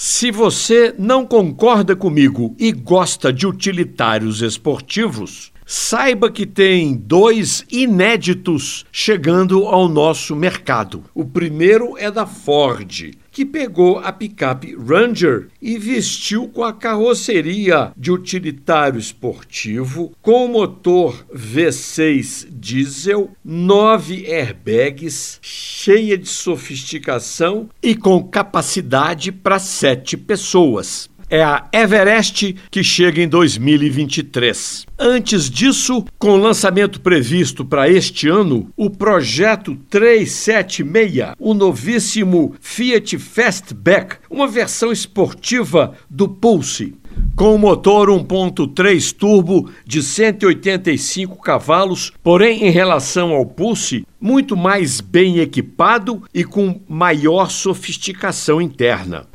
Se você não concorda comigo e gosta de utilitários esportivos, saiba que tem dois inéditos chegando ao nosso mercado. O primeiro é da Ford, que pegou a picape Ranger e vestiu com a carroceria de utilitário esportivo com motor V6 diesel, nove airbags, cheia de sofisticação e com capacidade para sete pessoas é a Everest, que chega em 2023. Antes disso, com lançamento previsto para este ano, o projeto 376, o novíssimo Fiat Fastback, uma versão esportiva do Pulse. Com motor 1.3 turbo de 185 cavalos, porém em relação ao Pulse, muito mais bem equipado e com maior sofisticação interna.